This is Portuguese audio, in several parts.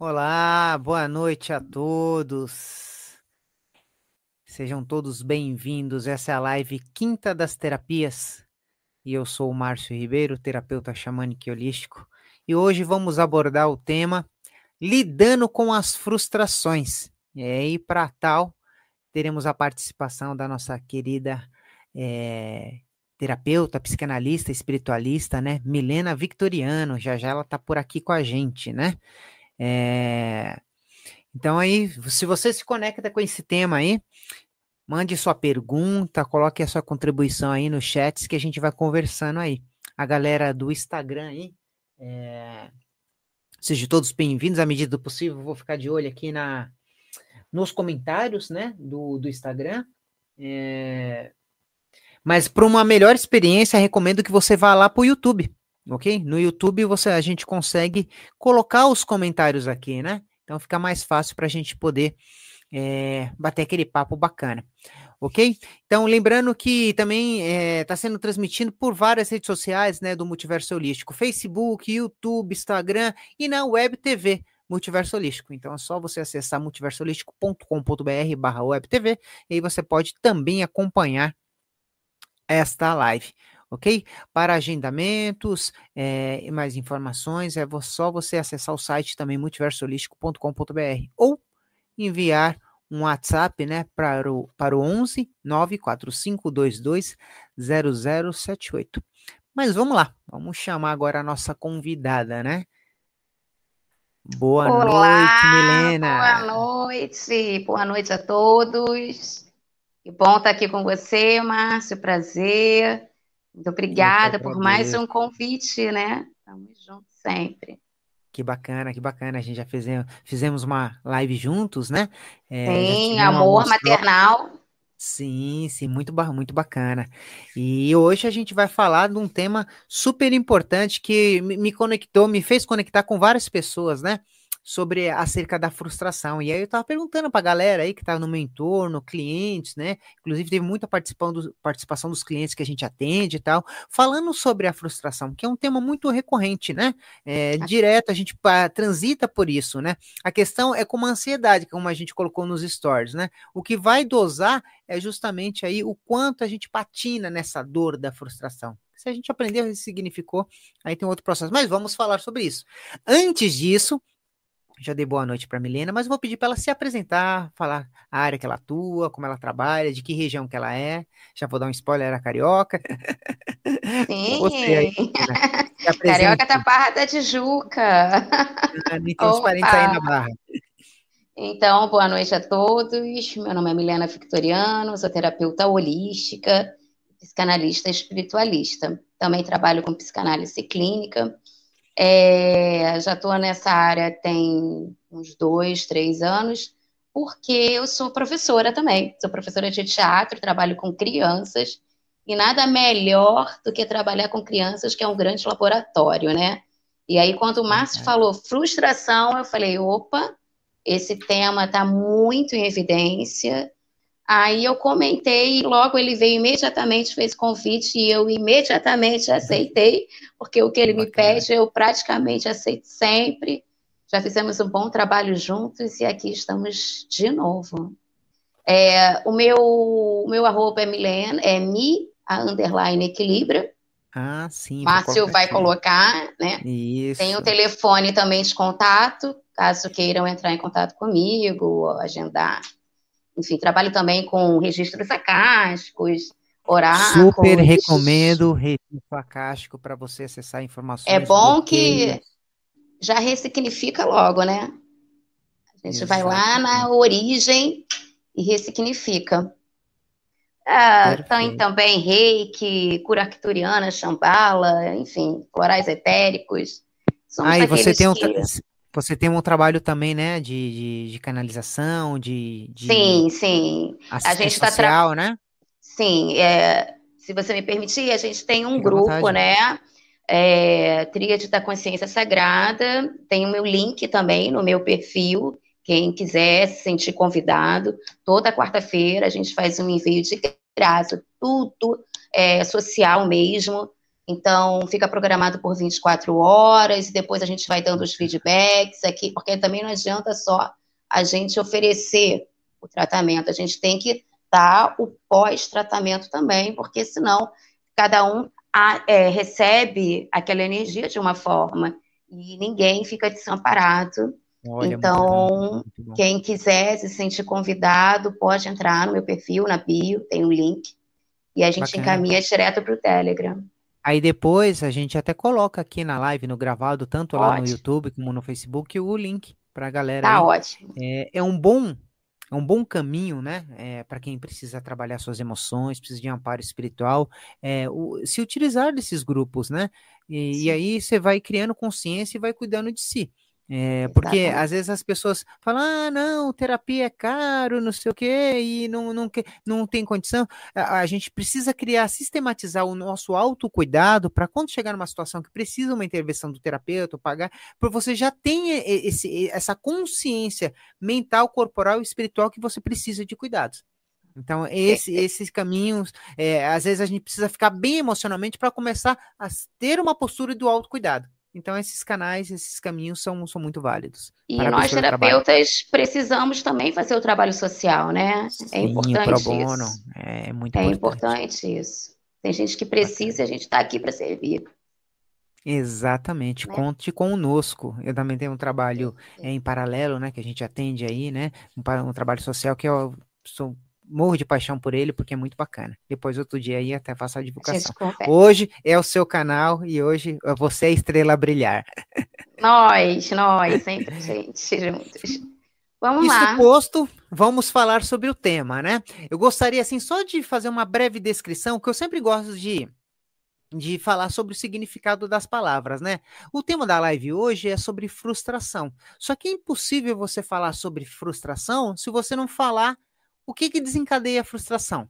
Olá, boa noite a todos. Sejam todos bem-vindos. Essa é a live Quinta das Terapias. E eu sou o Márcio Ribeiro, terapeuta xamânico e holístico. E hoje vamos abordar o tema lidando com as frustrações. E aí, para tal, teremos a participação da nossa querida é, terapeuta, psicanalista, espiritualista, né? Milena Victoriano. Já já ela está por aqui com a gente, né? É... Então aí, se você se conecta com esse tema aí, mande sua pergunta, coloque a sua contribuição aí no chat que a gente vai conversando aí. A galera do Instagram aí, é... sejam todos bem-vindos à medida do possível. Vou ficar de olho aqui na nos comentários, né, do, do Instagram. É... Mas para uma melhor experiência, recomendo que você vá lá para o YouTube ok? No YouTube você, a gente consegue colocar os comentários aqui, né? Então fica mais fácil para a gente poder é, bater aquele papo bacana, ok? Então lembrando que também está eh, é, sendo transmitido por várias redes sociais, né, do Multiverso Holístico, Facebook, YouTube, Instagram e na Web TV. Multiverso Holístico. Então é só você acessar multiversoholístico.com.br barra webtv e aí você pode também acompanhar esta live ok? Para agendamentos é, e mais informações, é só você acessar o site também multiversolístico.com.br ou enviar um WhatsApp, né, para o, para o 11 94522 0078. Mas vamos lá, vamos chamar agora a nossa convidada, né? Boa Olá, noite, Milena. Boa noite, boa noite a todos. Que bom estar aqui com você, Márcio, prazer. Muito obrigada por mais um convite, né? Estamos juntos sempre. Que bacana, que bacana. A gente já fizemos, fizemos uma live juntos, né? É, sim, amor maternal. Sim, sim, muito, muito bacana. E hoje a gente vai falar de um tema super importante que me conectou, me fez conectar com várias pessoas, né? Sobre acerca da frustração. E aí eu estava perguntando para a galera aí que está no meu entorno, clientes, né? Inclusive teve muita participação, do, participação dos clientes que a gente atende e tal, falando sobre a frustração, que é um tema muito recorrente, né? É, direto, a gente pa, transita por isso, né? A questão é como a ansiedade, como a gente colocou nos stories, né? O que vai dosar é justamente aí o quanto a gente patina nessa dor da frustração. Se a gente aprendeu, significou, aí tem outro processo. Mas vamos falar sobre isso. Antes disso, já dei boa noite para Milena, mas vou pedir para ela se apresentar, falar a área que ela atua, como ela trabalha, de que região que ela é. Já vou dar um spoiler, era carioca. Sim. Aí? Carioca da Barra da Tijuca. Parentes aí na Barra. Então, boa noite a todos. Meu nome é Milena Victoriano, sou terapeuta holística, psicanalista espiritualista. Também trabalho com psicanálise clínica é, já estou nessa área tem uns dois, três anos, porque eu sou professora também. Sou professora de teatro, trabalho com crianças, e nada melhor do que trabalhar com crianças, que é um grande laboratório, né? E aí, quando o Márcio falou frustração, eu falei: opa, esse tema está muito em evidência. Aí eu comentei e logo ele veio imediatamente, fez convite e eu imediatamente aceitei, porque o que ele me pede eu praticamente aceito sempre. Já fizemos um bom trabalho juntos e aqui estamos de novo. É, o meu, o meu arroba é Milena, é mi, a underline equilíbrio. Ah, sim. Márcio vai aqui. colocar, né? Isso. Tem o telefone também de contato, caso queiram entrar em contato comigo, agendar enfim, trabalho também com registros acásticos, oráculos. Super recomendo o registro acástico para você acessar informações. É bom que já ressignifica logo, né? A gente Exatamente. vai lá na origem e ressignifica. Ah, tem também reiki, cura arcturiana, chambala, enfim, corais etéricos. ah, e você tem, um, você tem um trabalho também, né, de, de, de canalização, de, de, Sim, sim. A gente está social, né? Sim, é, se você me permitir, a gente tem um grupo, né? É, Tríade da Consciência Sagrada. Tem o meu link também no meu perfil. Quem quiser se sentir convidado, toda quarta-feira a gente faz um envio de graça, tudo é, social mesmo. Então, fica programado por 24 horas, e depois a gente vai dando os feedbacks aqui, porque também não adianta só a gente oferecer o tratamento, a gente tem que dar o pós-tratamento também, porque senão cada um a, é, recebe aquela energia de uma forma e ninguém fica desamparado. Olha, então, quem quiser se sentir convidado, pode entrar no meu perfil, na bio, tem um link, e a gente Bacana. encaminha direto para o Telegram. Aí depois a gente até coloca aqui na live, no gravado, tanto lá ótimo. no YouTube como no Facebook, o link para a galera. Tá aí. ótimo. É, é, um bom é um bom caminho, né? É, para quem precisa trabalhar suas emoções, precisa de um amparo espiritual, é, o, se utilizar desses grupos, né? E, e aí você vai criando consciência e vai cuidando de si. É, porque às vezes as pessoas falam, ah, não, terapia é caro, não sei o quê, e não, não, não tem condição. A, a gente precisa criar, sistematizar o nosso autocuidado para quando chegar numa situação que precisa uma intervenção do terapeuta, pagar, porque você já tem esse, essa consciência mental, corporal e espiritual que você precisa de cuidados. Então, esse, esses caminhos, é, às vezes a gente precisa ficar bem emocionalmente para começar a ter uma postura do autocuidado. Então, esses canais, esses caminhos são, são muito válidos. E nós, terapeutas, precisamos também fazer o trabalho social, né? É Sim, é importante bono. isso. É muito é importante. importante isso. Tem gente que precisa e a gente está aqui para servir. Exatamente, né? conte conosco. Eu também tenho um trabalho é, em paralelo, né, que a gente atende aí, né, um, um trabalho social que eu sou morro de paixão por ele porque é muito bacana. Depois, outro dia aí, até faço a divulgação. Hoje é o seu canal e hoje você é estrela a brilhar. Nós, nós, sempre gente juntos. Vamos Isso lá. posto, vamos falar sobre o tema, né? Eu gostaria, assim, só de fazer uma breve descrição, que eu sempre gosto de, de falar sobre o significado das palavras, né? O tema da live hoje é sobre frustração. Só que é impossível você falar sobre frustração se você não falar o que, que desencadeia a frustração?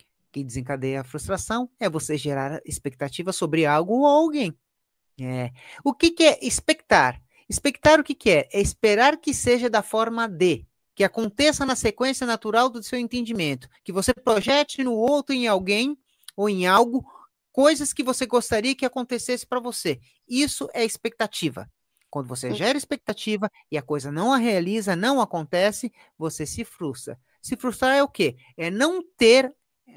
O que desencadeia a frustração é você gerar expectativa sobre algo ou alguém. É. O que, que é expectar? Expectar o que, que é? É esperar que seja da forma de, que aconteça na sequência natural do seu entendimento, que você projete no outro, em alguém ou em algo, coisas que você gostaria que acontecesse para você. Isso é expectativa. Quando você gera expectativa e a coisa não a realiza, não acontece, você se frustra. Se frustrar é o quê? É não ter,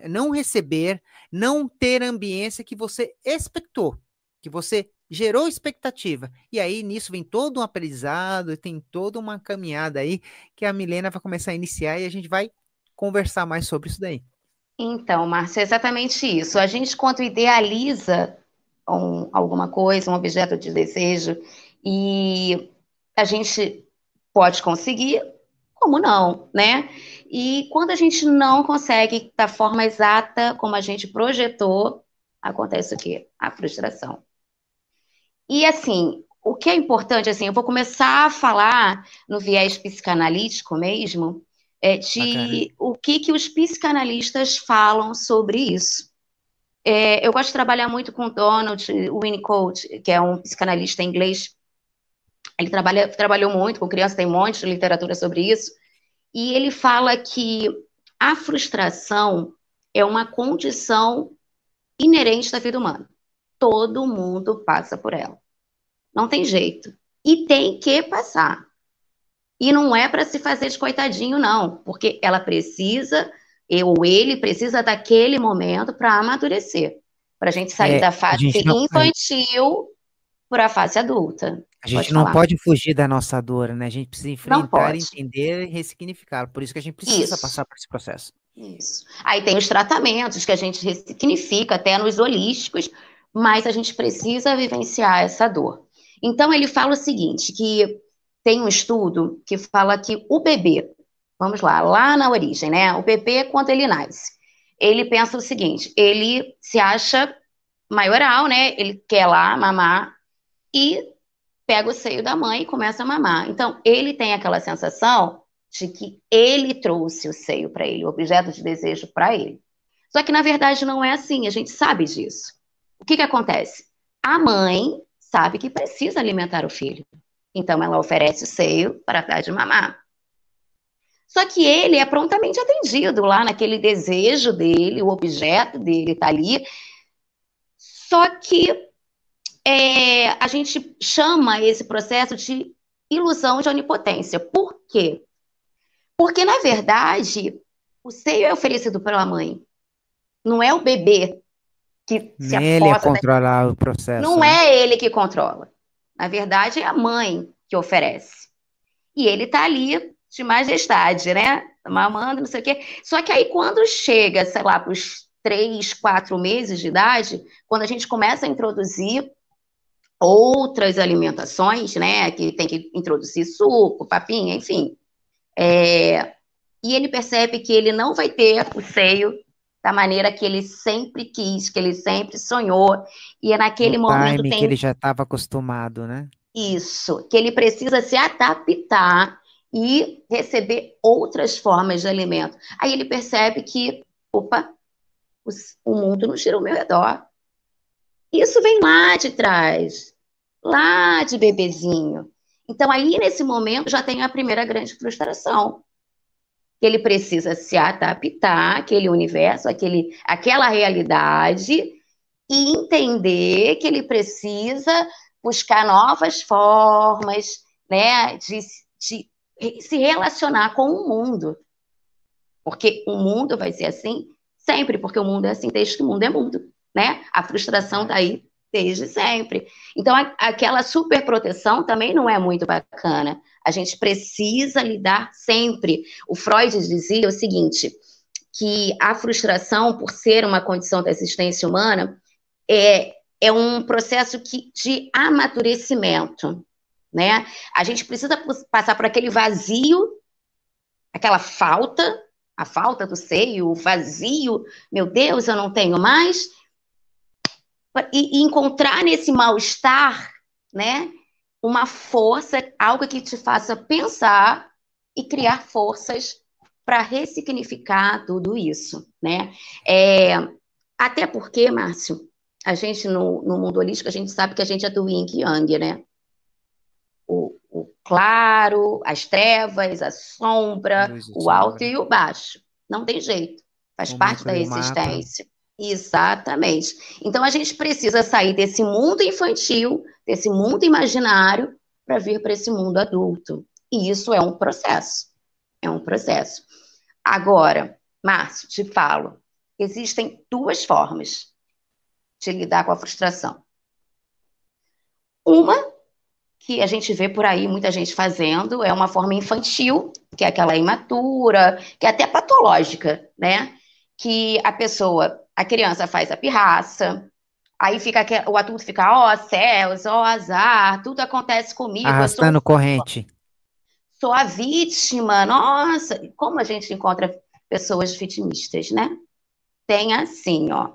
não receber, não ter a ambiência que você expectou, que você gerou expectativa. E aí nisso vem todo um aprendizado, tem toda uma caminhada aí que a Milena vai começar a iniciar e a gente vai conversar mais sobre isso daí. Então, Márcia, é exatamente isso. A gente, quando idealiza um, alguma coisa, um objeto de desejo, e a gente pode conseguir, como não, né? E quando a gente não consegue da forma exata como a gente projetou, acontece o quê? A frustração. E assim, o que é importante, assim, eu vou começar a falar no viés psicanalítico mesmo, é, de Bacana. o que, que os psicanalistas falam sobre isso. É, eu gosto de trabalhar muito com Donald Winnicott, que é um psicanalista inglês. Ele trabalha, trabalhou muito com crianças, tem um monte de literatura sobre isso. E ele fala que a frustração é uma condição inerente da vida humana. Todo mundo passa por ela. Não tem jeito. E tem que passar. E não é para se fazer de coitadinho, não, porque ela precisa, ou ele precisa daquele momento para amadurecer, para a gente sair é, da fase infantil para a fase adulta. A gente pode não falar. pode fugir da nossa dor, né? A gente precisa enfrentar, entender e ressignificar. Por isso que a gente precisa isso. passar por esse processo. Isso. Aí tem os tratamentos que a gente ressignifica, até nos holísticos, mas a gente precisa vivenciar essa dor. Então ele fala o seguinte, que tem um estudo que fala que o bebê, vamos lá, lá na origem, né? O bebê, quando ele nasce, ele pensa o seguinte, ele se acha maioral, né? Ele quer lá mamar e pega o seio da mãe e começa a mamar. Então, ele tem aquela sensação de que ele trouxe o seio para ele, o objeto de desejo para ele. Só que, na verdade, não é assim, a gente sabe disso. O que, que acontece? A mãe sabe que precisa alimentar o filho. Então, ela oferece o seio para dar de mamar. Só que ele é prontamente atendido lá naquele desejo dele, o objeto dele está ali. Só que é, a gente chama esse processo de ilusão de onipotência. Por quê? Porque, na verdade, o seio é oferecido pela mãe. Não é o bebê que se ele é controlar da... o processo. Não né? é ele que controla. Na verdade, é a mãe que oferece. E ele está ali de majestade, né? Mamando, não sei o quê. Só que aí, quando chega, sei lá, para os três, quatro meses de idade, quando a gente começa a introduzir outras alimentações, né? Que tem que introduzir suco, papinha, enfim. É, e ele percebe que ele não vai ter o seio da maneira que ele sempre quis, que ele sempre sonhou, e é naquele o momento tem... que ele já estava acostumado, né? Isso, que ele precisa se adaptar e receber outras formas de alimento. Aí ele percebe que, opa, o mundo não gira ao meu redor. Isso vem lá de trás, lá de bebezinho. Então, aí, nesse momento, já tem a primeira grande frustração. Ele precisa se adaptar àquele universo, àquele, àquela realidade, e entender que ele precisa buscar novas formas né, de, de se relacionar com o mundo. Porque o mundo vai ser assim sempre, porque o mundo é assim desde que o mundo é mundo. Né? A frustração está aí desde sempre. Então, a, aquela superproteção também não é muito bacana. A gente precisa lidar sempre. O Freud dizia o seguinte: que a frustração, por ser uma condição da existência humana, é, é um processo que, de amadurecimento. Né? A gente precisa passar por aquele vazio, aquela falta, a falta do seio, o vazio, meu Deus, eu não tenho mais, e, e encontrar nesse mal-estar, né, uma força, algo que te faça pensar e criar forças para ressignificar tudo isso, né? É, até porque, Márcio, a gente no, no, mundo holístico, a gente sabe que a gente é do yin e yang, né? O, o claro, as trevas, a sombra, o alto e o baixo. Não tem jeito. Faz parte da existência. Exatamente. Então a gente precisa sair desse mundo infantil, desse mundo imaginário, para vir para esse mundo adulto. E isso é um processo. É um processo. Agora, Márcio, te falo, existem duas formas de lidar com a frustração. Uma que a gente vê por aí muita gente fazendo é uma forma infantil, que é aquela imatura, que é até patológica, né? Que a pessoa a criança faz a pirraça, aí fica o adulto fica, ó oh, céus, ó oh, azar, tudo acontece comigo. Arrastando sou, corrente. Sou a vítima, nossa, como a gente encontra pessoas vitimistas, né? Tem assim, ó.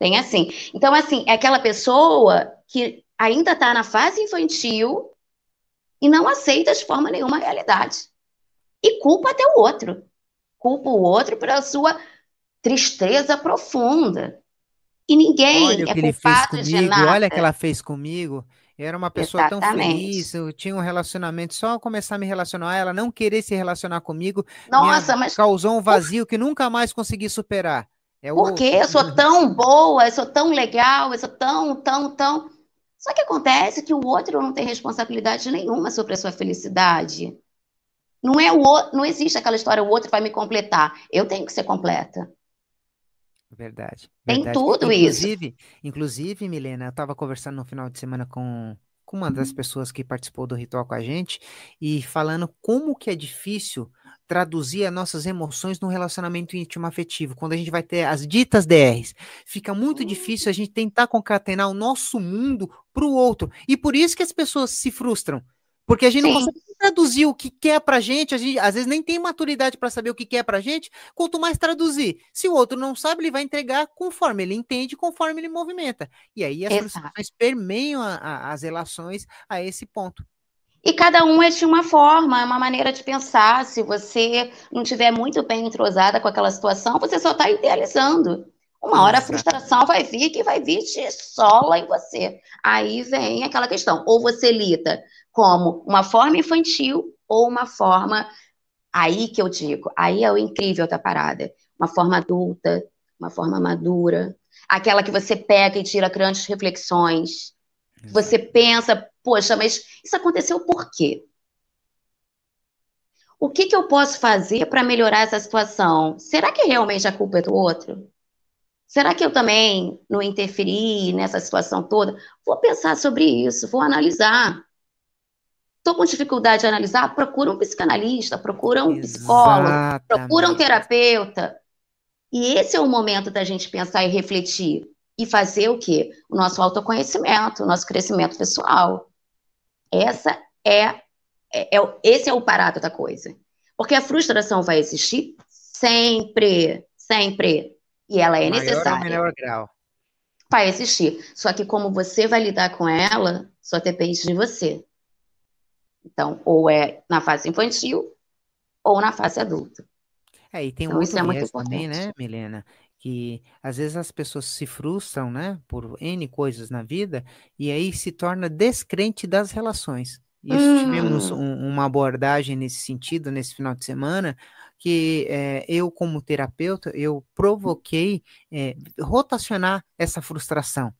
Tem assim. Então, assim, é aquela pessoa que ainda está na fase infantil e não aceita de forma nenhuma a realidade. E culpa até o outro. Culpa o outro pela sua tristeza profunda. E ninguém olha é culpado de nada. Olha o que ela fez comigo. Eu era uma pessoa Exatamente. tão feliz, eu tinha um relacionamento, só começar a me relacionar, ela não querer se relacionar comigo, Nossa, mas causou um vazio que nunca mais consegui superar. É Porque eu sou tão boa, eu sou tão legal, eu sou tão, tão, tão. Só que acontece que o outro não tem responsabilidade nenhuma sobre a sua felicidade. Não é o não existe aquela história, o outro vai me completar. Eu tenho que ser completa. Verdade. Tem verdade. tudo inclusive, isso. Inclusive, Milena, eu estava conversando no final de semana com, com uma das pessoas que participou do ritual com a gente e falando como que é difícil traduzir as nossas emoções no relacionamento íntimo afetivo, quando a gente vai ter as ditas DRs. Fica muito difícil a gente tentar concatenar o nosso mundo para o outro. E por isso que as pessoas se frustram. Porque a gente Sim. não consegue traduzir o que quer pra gente, a gente às vezes nem tem maturidade para saber o que quer pra gente, quanto mais traduzir. Se o outro não sabe, ele vai entregar conforme ele entende, conforme ele movimenta. E aí as frustrações permeiam a, a, as relações a esse ponto. E cada um é de uma forma, é uma maneira de pensar. Se você não tiver muito bem entrosada com aquela situação, você só está idealizando. Uma hora a frustração vai vir que vai vir de sola em você. Aí vem aquela questão. Ou você lida como uma forma infantil ou uma forma. Aí que eu digo, aí é o incrível da parada. Uma forma adulta, uma forma madura, aquela que você pega e tira grandes reflexões. Você pensa, poxa, mas isso aconteceu por quê? O que, que eu posso fazer para melhorar essa situação? Será que realmente a culpa é do outro? Será que eu também não interferi nessa situação toda? Vou pensar sobre isso, vou analisar. Estou com dificuldade de analisar? Procura um psicanalista, procura um psicólogo, Exatamente. procura um terapeuta. E esse é o momento da gente pensar e refletir e fazer o quê? O nosso autoconhecimento, o nosso crescimento pessoal. Essa é, é, é esse é o parado da coisa. Porque a frustração vai existir sempre, sempre. E ela é Maior necessária. menor grau. Vai existir. Só que como você vai lidar com ela, só depende de você. Então, ou é na fase infantil ou na fase adulta. É, e tem então, um outro é muito também, né, Milena? Que às vezes as pessoas se frustram, né, por N coisas na vida, e aí se torna descrente das relações. Isso hum. tivemos um, uma abordagem nesse sentido nesse final de semana, que é, eu, como terapeuta, eu provoquei é, rotacionar essa frustração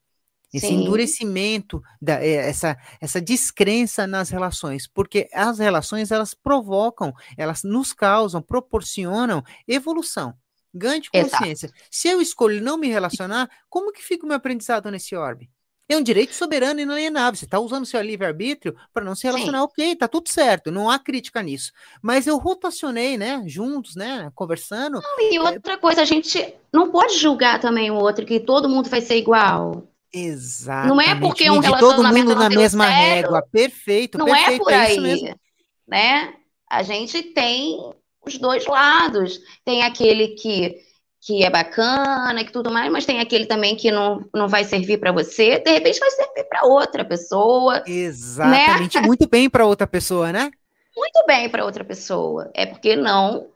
esse Sim. endurecimento, da, eh, essa, essa descrença nas relações, porque as relações elas provocam, elas nos causam, proporcionam evolução, ganho de consciência. Exato. Se eu escolho não me relacionar, como que fica o meu aprendizado nesse orbe? É um direito soberano e inalienável. Você está usando seu livre-arbítrio para não se relacionar, Sim. ok, tá tudo certo, não há crítica nisso. Mas eu rotacionei, né, juntos, né, conversando. Não, e outra coisa, a gente não pode julgar também o outro, que todo mundo vai ser igual. Exato. Não é porque um relacionamento todo mundo na mesma régua. Perfeito, não é perfeito, é por aí, é né? A gente tem os dois lados. Tem aquele que que é bacana, que tudo mais, mas tem aquele também que não, não vai servir para você, de repente vai servir para outra pessoa. Né? Exatamente, né? muito bem para outra pessoa, né? Muito bem para outra pessoa. É porque não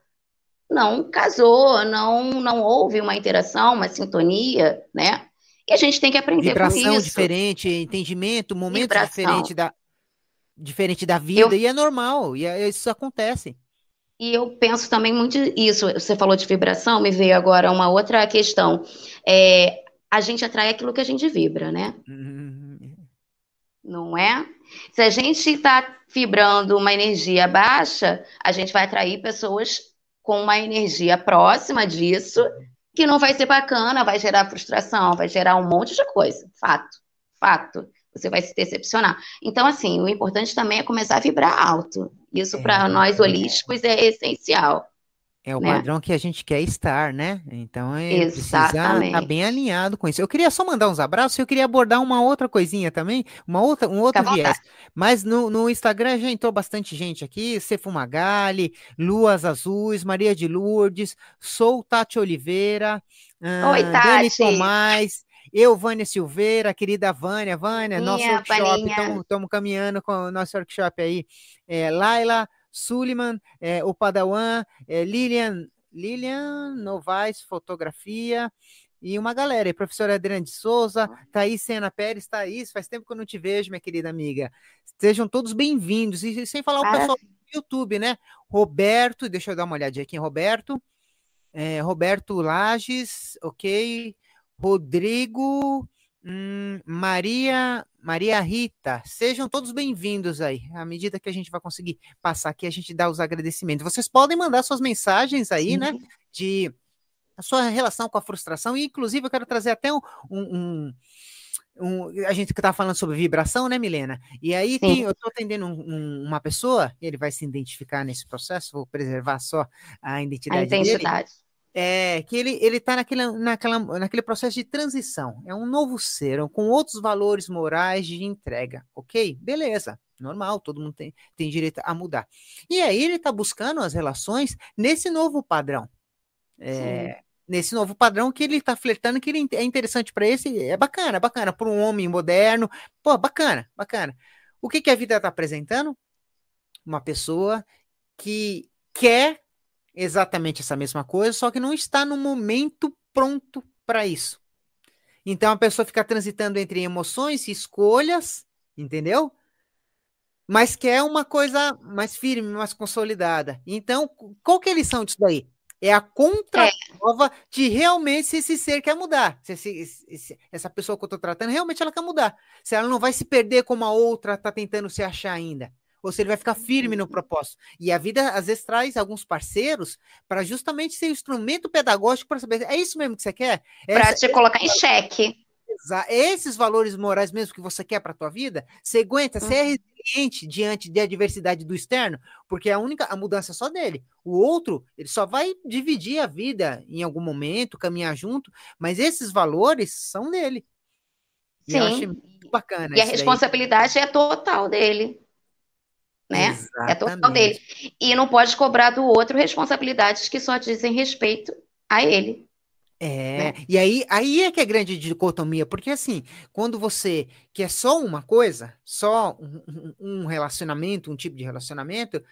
não casou, não não houve uma interação, uma sintonia, né? E a gente tem que aprender Vibração com isso. diferente, entendimento, momento Vibração. diferente da, diferente da vida, eu, e é normal, e é, isso acontece. E eu penso também muito isso. Você falou de vibração, me veio agora uma outra questão. É, a gente atrai aquilo que a gente vibra, né? Uhum. Não é? Se a gente está vibrando uma energia baixa, a gente vai atrair pessoas com uma energia próxima disso que não vai ser bacana, vai gerar frustração, vai gerar um monte de coisa. Fato, fato. Você vai se decepcionar. Então, assim, o importante também é começar a vibrar alto. Isso, é, para nós holísticos, é essencial. É o né? padrão que a gente quer estar, né? Então é Exatamente. precisa estar bem alinhado com isso. Eu queria só mandar uns abraços, eu queria abordar uma outra coisinha também, uma outra, um outro viés. Mas no, no Instagram já entrou bastante gente aqui, Cefumagali, Luas Azuis, Maria de Lourdes, Sou Tati Oliveira, uh, Oi, Tati. Dani Tomás, eu, Vânia Silveira, querida Vânia, Vânia, Minha nosso workshop, estamos caminhando com o nosso workshop aí. É, Laila, Suliman, é, o Padawan, é, Lilian, Lilian Novaes, fotografia, e uma galera, e professora Adriana de Souza, Thaís Sena Pérez, Thaís, faz tempo que eu não te vejo, minha querida amiga. Sejam todos bem-vindos, e sem falar o pessoal do YouTube, né? Roberto, deixa eu dar uma olhadinha aqui em Roberto, é, Roberto Lages, ok, Rodrigo, hum, Maria Maria Rita, sejam todos bem-vindos aí. À medida que a gente vai conseguir passar aqui, a gente dá os agradecimentos. Vocês podem mandar suas mensagens aí, né, Sim. né? De a sua relação com a frustração. E, inclusive, eu quero trazer até um. um, um a gente que está falando sobre vibração, né, Milena? E aí tem, eu estou atendendo um, uma pessoa, ele vai se identificar nesse processo, vou preservar só a identidade, a identidade. dele é, que ele ele está naquele, naquela, naquele processo de transição. É um novo ser, com outros valores morais de entrega, ok? Beleza, normal, todo mundo tem, tem direito a mudar. E aí ele está buscando as relações nesse novo padrão. É, nesse novo padrão que ele está flertando, que ele é interessante para esse, é bacana, bacana, para um homem moderno, pô, bacana, bacana. O que, que a vida está apresentando? Uma pessoa que quer exatamente essa mesma coisa, só que não está no momento pronto para isso. Então a pessoa fica transitando entre emoções e escolhas, entendeu? Mas quer uma coisa mais firme, mais consolidada. Então, qual que é a lição disso daí? É a contraprova é. de realmente se esse ser quer mudar. Se, se, essa pessoa que eu estou tratando, realmente ela quer mudar. Se ela não vai se perder como a outra está tentando se achar ainda. Ou se ele vai ficar firme no uhum. propósito. E a vida, às vezes, traz alguns parceiros para justamente ser um instrumento pedagógico para saber, é isso mesmo que você quer? Para te colocar em xeque. Esses valores morais mesmo que você quer para a tua vida, você aguenta, você é uhum. resiliente diante da adversidade do externo, porque a única a mudança é só dele. O outro, ele só vai dividir a vida em algum momento, caminhar junto, mas esses valores são dele. E Sim. eu acho muito bacana. E a responsabilidade daí. é total dele. Né? Exatamente. É total dele. E não pode cobrar do outro responsabilidades que só dizem respeito a ele. É, né? e aí, aí é que é grande dicotomia, porque assim, quando você quer só uma coisa, só um, um, relacionamento, um tipo de relacionamento,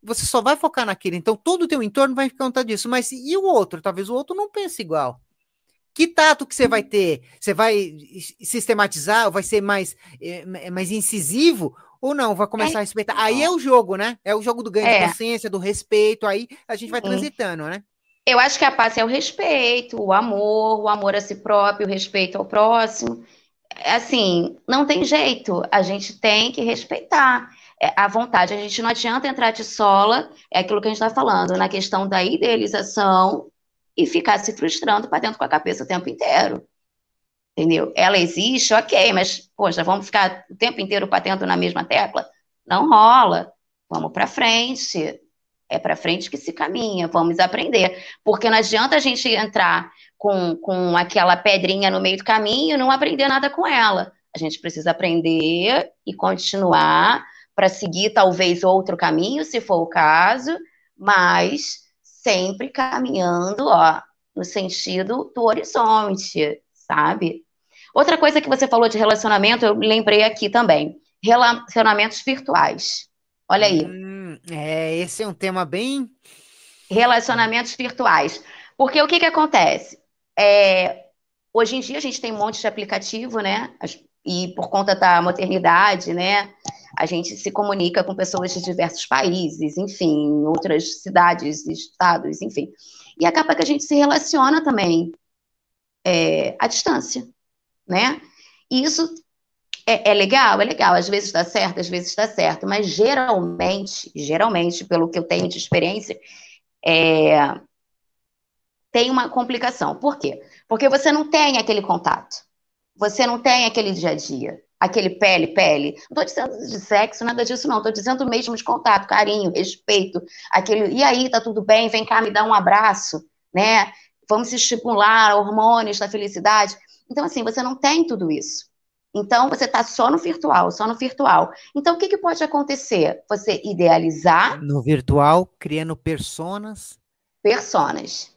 você só vai focar naquilo. Então, todo o teu entorno vai ficar conta disso. Mas e o outro? Talvez o outro não pense igual. Que tato que você vai ter? Você vai sistematizar? Ou vai ser mais, é, mais incisivo? Ou não? Vai começar é. a respeitar? Aí é o jogo, né? É o jogo do ganho é. de consciência, do respeito. Aí a gente vai transitando, né? Eu acho que a paz é o respeito, o amor, o amor a si próprio, o respeito ao próximo. Assim, não tem jeito, a gente tem que respeitar é, a vontade. A gente não adianta entrar de sola, é aquilo que a gente está falando, na questão da idealização e ficar se frustrando para dentro com a cabeça o tempo inteiro. Entendeu? Ela existe, ok, mas, poxa, vamos ficar o tempo inteiro batendo na mesma tecla? Não rola. Vamos para frente, é para frente que se caminha, vamos aprender. Porque não adianta a gente entrar com, com aquela pedrinha no meio do caminho e não aprender nada com ela. A gente precisa aprender e continuar para seguir talvez outro caminho, se for o caso, mas sempre caminhando ó, no sentido do horizonte, sabe? Outra coisa que você falou de relacionamento, eu lembrei aqui também. Relacionamentos virtuais. Olha aí. Hum é, esse é um tema bem. Relacionamentos virtuais. Porque o que, que acontece? É, hoje em dia a gente tem um monte de aplicativo, né? E por conta da modernidade, né? A gente se comunica com pessoas de diversos países, enfim, outras cidades, estados, enfim. E acaba que a gente se relaciona também é, à distância, né? E isso é, é, legal? É legal. Às vezes dá certo, às vezes dá certo. Mas geralmente, geralmente, pelo que eu tenho de experiência, é... tem uma complicação. Por quê? Porque você não tem aquele contato. Você não tem aquele dia a dia. Aquele pele-pele. Não estou dizendo de sexo, nada disso, não. Estou dizendo mesmo de contato, carinho, respeito. Aquele, e aí, tá tudo bem? Vem cá, me dá um abraço, né? Vamos estimular hormônios da felicidade. Então, assim, você não tem tudo isso. Então, você está só no virtual, só no virtual. Então, o que, que pode acontecer? Você idealizar. No virtual, criando personas. Personas.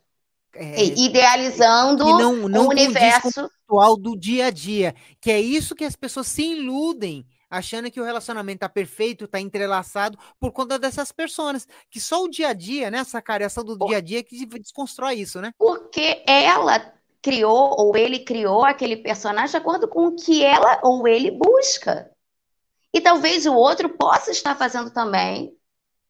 É, idealizando não, não o universo. virtual do dia a dia. Que é isso que as pessoas se iludem achando que o relacionamento está perfeito, está entrelaçado, por conta dessas pessoas, que só o dia a dia, né, essa careação do dia a dia que desconstrói isso, né? Porque ela criou ou ele criou aquele personagem de acordo com o que ela ou ele busca. E talvez o outro possa estar fazendo também,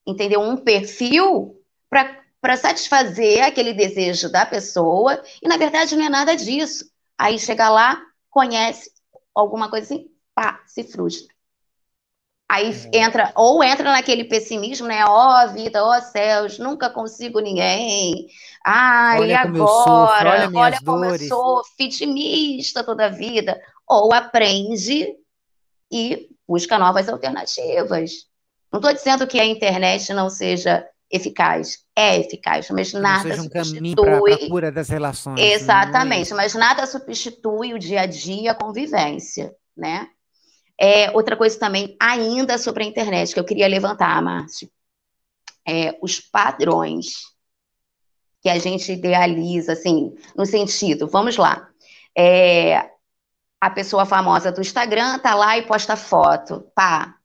entendeu? Um perfil para satisfazer aquele desejo da pessoa, e na verdade não é nada disso. Aí chega lá, conhece alguma coisa assim, pá, se frustra. Aí é. entra, ou entra naquele pessimismo, né? Ó oh, vida, ó oh, céus, nunca consigo ninguém. Ai, olha agora, sofro, olha, olha como eu sou vitimista toda a vida. Ou aprende e busca novas alternativas. Não estou dizendo que a internet não seja eficaz. É eficaz, mas nada seja um substitui... para a cura das relações. Né? Exatamente, mas nada substitui o dia a dia, a convivência, né? É, outra coisa também, ainda sobre a internet, que eu queria levantar, Márcio, é, os padrões que a gente idealiza, assim, no sentido, vamos lá, é, a pessoa famosa do Instagram tá lá e posta foto, pá,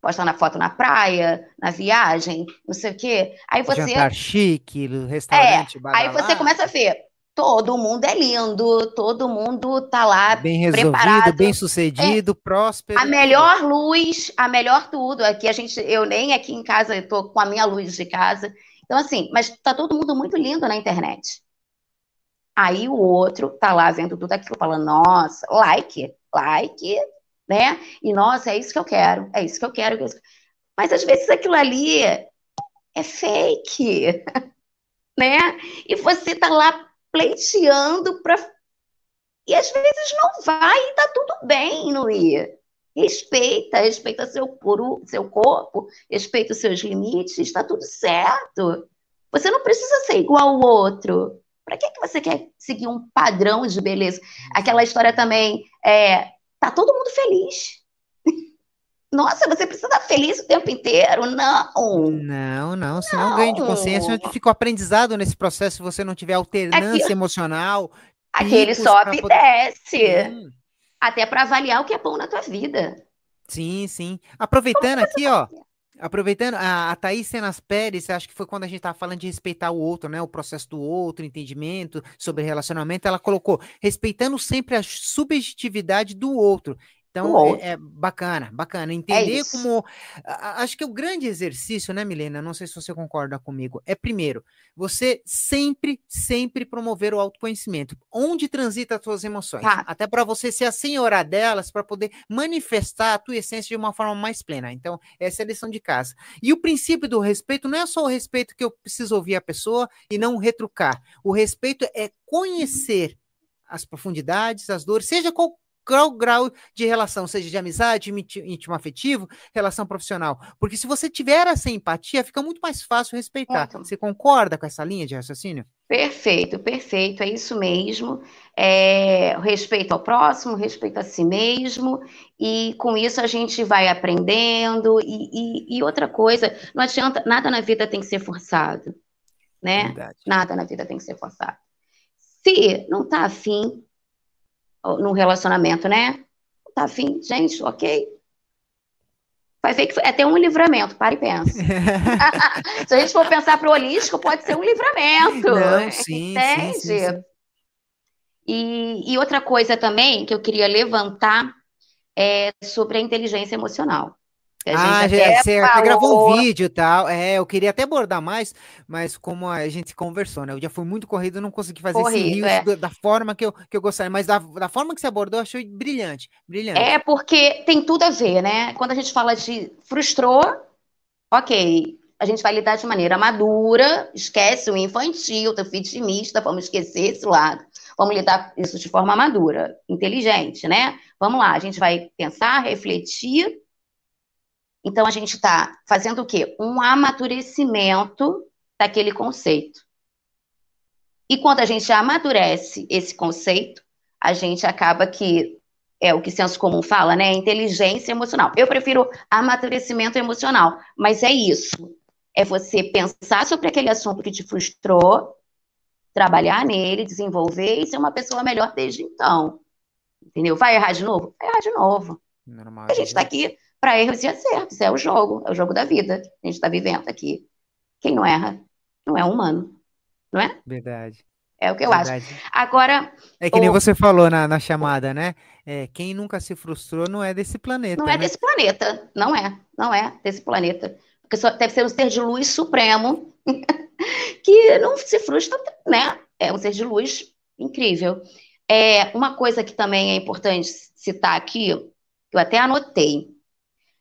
posta na foto na praia, na viagem, não sei o quê. Aí você. Jantar chique, restaurante, é, Aí você começa a ver, todo mundo é lindo, todo mundo tá lá bem resolvido, preparado. bem sucedido, é, próspero. A melhor luz, a melhor tudo. Aqui a gente, eu nem aqui em casa, eu tô com a minha luz de casa Então, assim, mas tá todo mundo muito lindo na internet. Aí o outro tá lá vendo tudo aquilo, falando, nossa, like, like, né? E nossa, é isso que eu quero, é isso que eu quero. É mas às vezes aquilo ali é fake, né? E você tá lá pleiteando para e às vezes não vai e tá tudo bem não ir. Respeita, respeita seu, coro, seu corpo, respeita os seus limites, está tudo certo. Você não precisa ser igual ao outro. Para que, que você quer seguir um padrão de beleza? Aquela história também é, tá todo mundo feliz. Nossa, você precisa estar feliz o tempo inteiro? Não. Não, não. Se não ganha de consciência, fica o aprendizado nesse processo se você não tiver alternância Aqui, emocional. Aquele sobe e poder... desce. Hum. Até para avaliar o que é bom na tua vida. Sim, sim. Aproveitando aqui, ó. Aproveitando, a, a Thaís Senas Pérez, acho que foi quando a gente estava falando de respeitar o outro, né? O processo do outro, entendimento sobre relacionamento, ela colocou respeitando sempre a subjetividade do outro. Então, é, é, bacana, bacana. É Entender é como. acho que o grande exercício, né, Milena? Não sei se você concorda comigo. É, primeiro, você sempre, sempre promover o autoconhecimento. Onde transita as suas emoções. Tá. Até para você ser a senhora delas, para poder manifestar a tua essência de uma forma mais plena. Então, essa é a lição de casa. E o princípio do respeito não é só o respeito que eu preciso ouvir a pessoa e não retrucar. O respeito é conhecer as profundidades, as dores, seja qual qual grau de relação, seja de amizade, íntimo afetivo, relação profissional. Porque se você tiver essa empatia, fica muito mais fácil respeitar. Você concorda com essa linha de raciocínio? Perfeito, perfeito, é isso mesmo. É, respeito ao próximo, respeito a si mesmo, e com isso a gente vai aprendendo. E, e, e outra coisa, não adianta, nada na vida tem que ser forçado, né? Verdade. Nada na vida tem que ser forçado. Se não está afim, no relacionamento, né? Tá afim, gente, ok. Vai ver que é até um livramento, para e pensa. Se a gente for pensar para o holístico, pode ser um livramento. Não, sim, entende? Sim, sim, sim. E, e outra coisa também que eu queria levantar é sobre a inteligência emocional ah, já, você até gravou um vídeo e tal. É, eu queria até abordar mais, mas como a gente conversou, né? O dia foi muito corrido, eu não consegui fazer corrido, esse é. da forma que eu, que eu gostaria. Mas da, da forma que você abordou, eu achei brilhante, brilhante. É, porque tem tudo a ver, né? Quando a gente fala de frustrou, ok. A gente vai lidar de maneira madura, esquece o infantil, tá vitimista, vamos esquecer esse lado. Vamos lidar isso de forma madura, inteligente, né? Vamos lá, a gente vai pensar, refletir então, a gente está fazendo o quê? Um amadurecimento daquele conceito. E quando a gente amadurece esse conceito, a gente acaba que é o que senso comum fala, né? Inteligência emocional. Eu prefiro amadurecimento emocional, mas é isso. É você pensar sobre aquele assunto que te frustrou, trabalhar nele, desenvolver e ser uma pessoa melhor desde então. Entendeu? Vai errar de novo? Vai errar de novo. Normal, a gente está aqui para erros e acertos. É o jogo, é o jogo da vida que a gente está vivendo aqui. Quem não erra não é humano, não é? Verdade. É o que eu Verdade. acho. Agora. É que nem o... você falou na, na chamada, né? É, quem nunca se frustrou não é desse planeta. Não é né? desse planeta. Não é. Não é desse planeta. Porque só deve ser um ser de luz supremo que não se frustra, né? É um ser de luz incrível. É, uma coisa que também é importante citar aqui, que eu até anotei,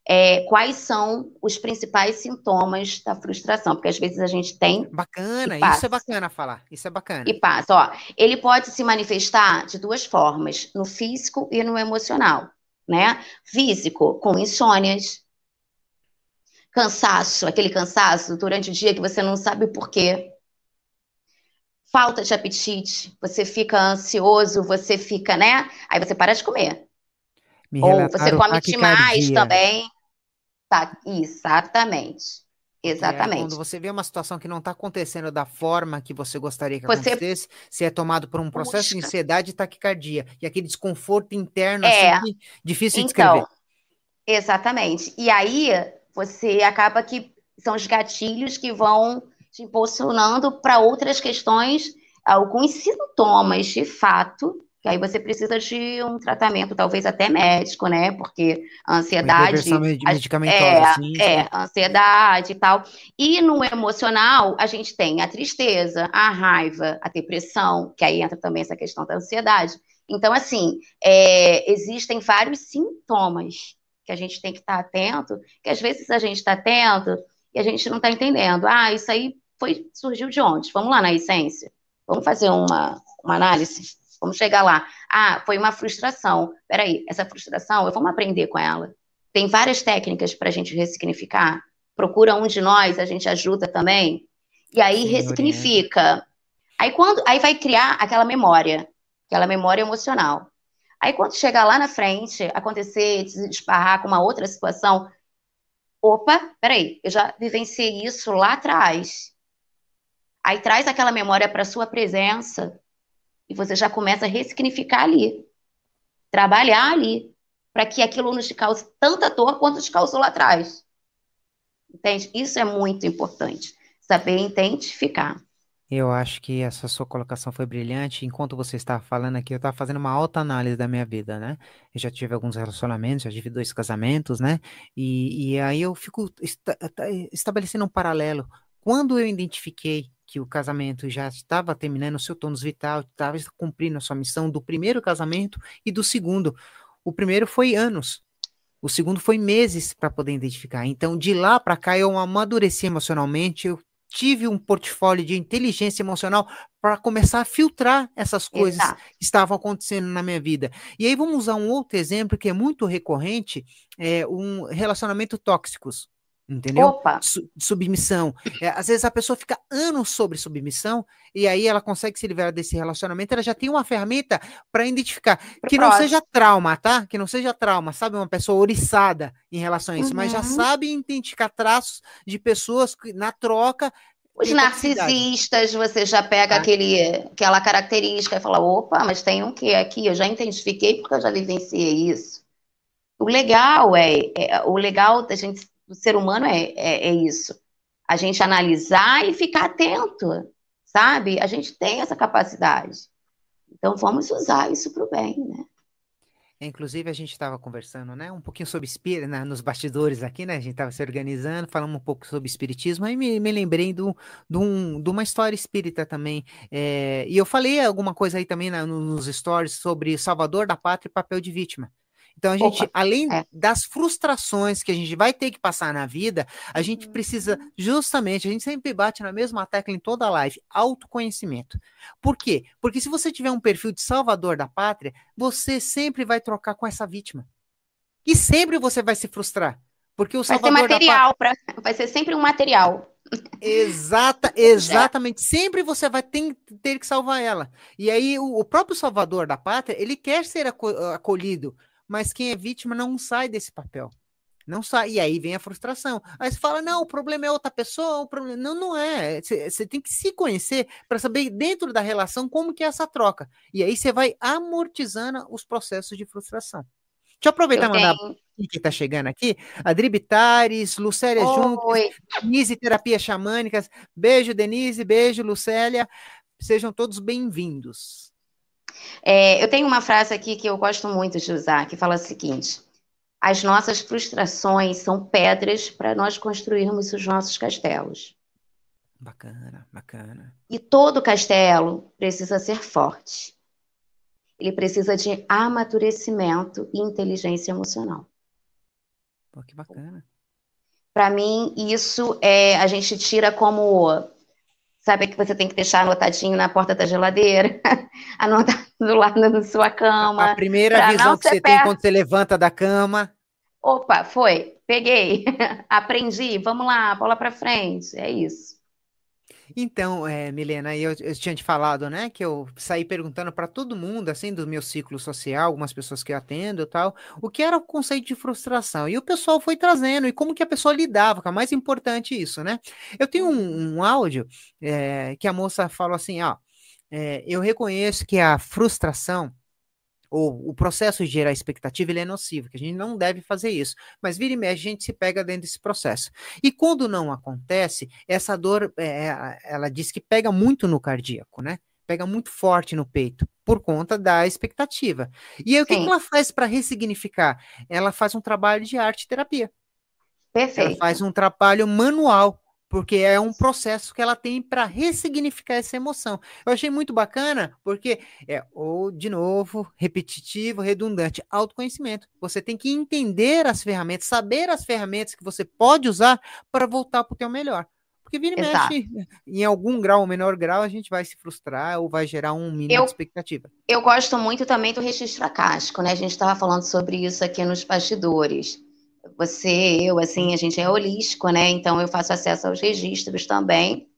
é, quais são os principais sintomas da frustração, porque às vezes a gente tem. Bacana, isso é bacana falar, isso é bacana. E passa, ó. Ele pode se manifestar de duas formas, no físico e no emocional, né? Físico, com insônias, cansaço, aquele cansaço durante o dia que você não sabe por quê. Falta de apetite, você fica ansioso, você fica, né? Aí você para de comer. Me Ou você come demais também. Tá, exatamente. Exatamente. É, quando você vê uma situação que não está acontecendo da forma que você gostaria que você... acontecesse, se é tomado por um processo de ansiedade e taquicardia. E aquele desconforto interno é. assim, difícil de então, descrever. Exatamente. E aí você acaba que são os gatilhos que vão te impulsionando para outras questões, alguns sintomas de fato que aí você precisa de um tratamento, talvez até médico, né? Porque a ansiedade. medicamentosa, é, sim, é, ansiedade e tal. E no emocional, a gente tem a tristeza, a raiva, a depressão, que aí entra também essa questão da ansiedade. Então, assim, é, existem vários sintomas que a gente tem que estar atento, que às vezes a gente está atento e a gente não está entendendo. Ah, isso aí foi surgiu de onde? Vamos lá na essência. Vamos fazer uma, uma análise. Vamos chegar lá. Ah, foi uma frustração. Peraí, essa frustração, vamos aprender com ela. Tem várias técnicas para a gente ressignificar. Procura um de nós, a gente ajuda também. E aí Sim, ressignifica. Aí quando, aí vai criar aquela memória, aquela memória emocional. Aí quando chegar lá na frente, acontecer, se esparrar com uma outra situação, opa, peraí, eu já vivenciei isso lá atrás. Aí traz aquela memória para sua presença e você já começa a ressignificar ali, trabalhar ali, para que aquilo não te cause tanta dor quanto te causou lá atrás. Entende? Isso é muito importante, saber identificar. Eu acho que essa sua colocação foi brilhante. Enquanto você estava falando aqui, eu estava fazendo uma alta análise da minha vida, né? Eu já tive alguns relacionamentos, já tive dois casamentos, né? E, e aí eu fico esta, estabelecendo um paralelo. Quando eu identifiquei que o casamento já estava terminando o seu tônus vital, estava cumprindo a sua missão do primeiro casamento e do segundo. O primeiro foi anos, o segundo foi meses para poder identificar. Então, de lá para cá, eu amadureci emocionalmente, eu tive um portfólio de inteligência emocional para começar a filtrar essas coisas Exato. que estavam acontecendo na minha vida. E aí vamos usar um outro exemplo que é muito recorrente, é um relacionamento tóxicos entendeu? Opa. submissão. É, às vezes a pessoa fica anos sobre submissão e aí ela consegue se livrar desse relacionamento, ela já tem uma ferramenta para identificar Pro que próximo. não seja trauma, tá? Que não seja trauma, sabe? Uma pessoa oriçada em relação a isso, uhum. mas já uhum. sabe identificar traços de pessoas que na troca os narcisistas, você já pega ah. aquele, aquela característica e fala, opa, mas tem um que aqui, eu já identifiquei porque eu já vivenciei isso. O legal é, é o legal da gente do ser humano é, é, é isso. A gente analisar e ficar atento, sabe? A gente tem essa capacidade. Então vamos usar isso para o bem, né? Inclusive, a gente estava conversando, né, um pouquinho sobre espírito, né, nos bastidores aqui, né, a gente estava se organizando, falando um pouco sobre espiritismo, aí me, me lembrei do, do um, de uma história espírita também, é, e eu falei alguma coisa aí também na, nos stories sobre Salvador da Pátria e papel de vítima. Então, a gente, Opa, além é. das frustrações que a gente vai ter que passar na vida, a gente precisa justamente, a gente sempre bate na mesma tecla em toda a live, autoconhecimento. Por quê? Porque se você tiver um perfil de salvador da pátria, você sempre vai trocar com essa vítima. E sempre você vai se frustrar. Porque o vai salvador ser material, pátria... pra... vai ser sempre um material. Exata, exatamente. É. Sempre você vai ter, ter, que salvar ela. E aí, o, o próprio salvador da pátria, ele quer ser acolhido mas quem é vítima não sai desse papel. Não sai. E aí vem a frustração. Aí você fala: não, o problema é outra pessoa, o problema. Não, não é. Você tem que se conhecer para saber dentro da relação como que é essa troca. E aí você vai amortizando os processos de frustração. Deixa eu aproveitar e mandar que está chegando aqui. Adri Bitares, Lucélia Juntos, Denise Terapia Xamânicas. Beijo, Denise. Beijo, Lucélia. Sejam todos bem-vindos. É, eu tenho uma frase aqui que eu gosto muito de usar, que fala o seguinte: as nossas frustrações são pedras para nós construirmos os nossos castelos. Bacana, bacana. E todo castelo precisa ser forte. Ele precisa de amadurecimento e inteligência emocional. Pô, que bacana. Para mim, isso é a gente tira como Sabe que você tem que deixar anotadinho na porta da geladeira, anotado do lado da sua cama. A primeira visão que você tem quando você levanta da cama. Opa, foi, peguei, aprendi, vamos lá, bola para frente, é isso. Então, é, Milena, eu, eu tinha te falado, né, que eu saí perguntando para todo mundo, assim, do meu ciclo social, algumas pessoas que eu atendo e tal, o que era o conceito de frustração. E o pessoal foi trazendo, e como que a pessoa lidava, que é mais importante isso, né? Eu tenho um, um áudio é, que a moça falou assim, ó, é, eu reconheço que a frustração ou o processo de gerar expectativa ele é nocivo, que a gente não deve fazer isso. Mas vira e mexe, a gente se pega dentro desse processo. E quando não acontece, essa dor, é, ela diz que pega muito no cardíaco, né? Pega muito forte no peito. por conta da expectativa. E aí, o que, que ela faz para ressignificar? Ela faz um trabalho de arte terapia. Perfeito. Ela faz um trabalho manual porque é um processo que ela tem para ressignificar essa emoção. Eu achei muito bacana, porque é, ou de novo, repetitivo, redundante, autoconhecimento. Você tem que entender as ferramentas, saber as ferramentas que você pode usar para voltar para o teu melhor. Porque vira e Exato. mexe, em algum grau ou menor grau, a gente vai se frustrar ou vai gerar um mínimo eu, de expectativa. Eu gosto muito também do registro acástico, né? A gente estava falando sobre isso aqui nos bastidores você, eu, assim, a gente é holístico, né? Então eu faço acesso aos registros também,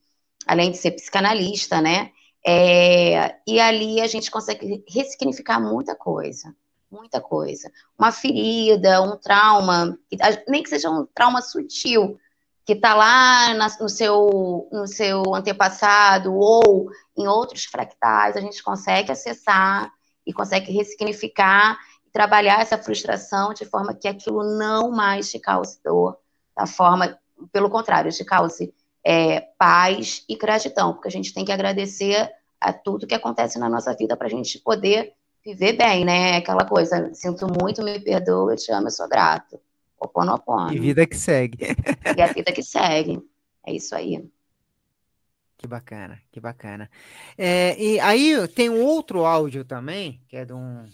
além de ser psicanalista, né? É, e ali a gente consegue ressignificar muita coisa, muita coisa. Uma ferida, um trauma, nem que seja um trauma sutil, que está lá na, no, seu, no seu antepassado ou em outros fractais, a gente consegue acessar e consegue ressignificar trabalhar essa frustração de forma que aquilo não mais te cause dor, da forma, pelo contrário, te cause é, paz e gratidão, porque a gente tem que agradecer a tudo que acontece na nossa vida para a gente poder viver bem, né? Aquela coisa, sinto muito, me perdoa, eu te amo, eu sou grato. Oponopono. E vida que segue. e a vida que segue. É isso aí. Que bacana, que bacana. É, e aí tem um outro áudio também, que é de um,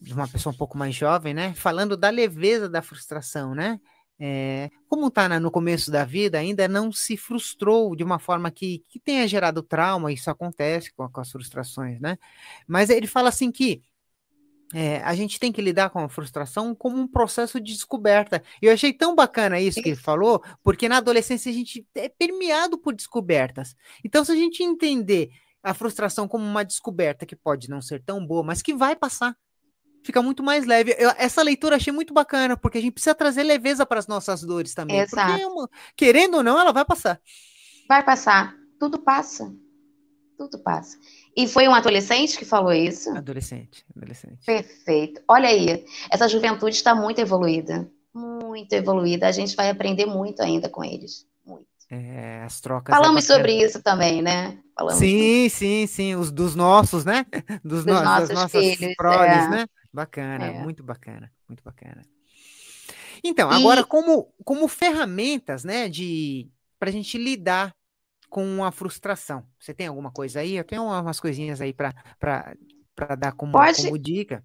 de uma pessoa um pouco mais jovem, né? Falando da leveza da frustração, né? É, como está no começo da vida, ainda não se frustrou de uma forma que, que tenha gerado trauma, isso acontece com, com as frustrações, né? Mas ele fala assim que é, a gente tem que lidar com a frustração como um processo de descoberta. E eu achei tão bacana isso que ele falou, porque na adolescência a gente é permeado por descobertas. Então, se a gente entender a frustração como uma descoberta que pode não ser tão boa, mas que vai passar, fica muito mais leve. Eu, essa leitura achei muito bacana, porque a gente precisa trazer leveza para as nossas dores também. Exato. Porque, uma, querendo ou não, ela vai passar. Vai passar. Tudo passa. Tudo passa. E foi um adolescente que falou isso? Adolescente, adolescente. Perfeito. Olha aí, essa juventude está muito evoluída. Muito evoluída. A gente vai aprender muito ainda com eles. Muito. É, as trocas. Falamos é sobre isso também, né? Falamos sim, sobre... sim, sim. Os dos nossos, né? Dos, dos no... nossos das nossas filhos, proles, é. né? Bacana, é. muito bacana, muito bacana. Então, agora, como, como ferramentas, né, de para a gente lidar com a frustração. Você tem alguma coisa aí? Eu tenho umas coisinhas aí para dar como, pode, como dica.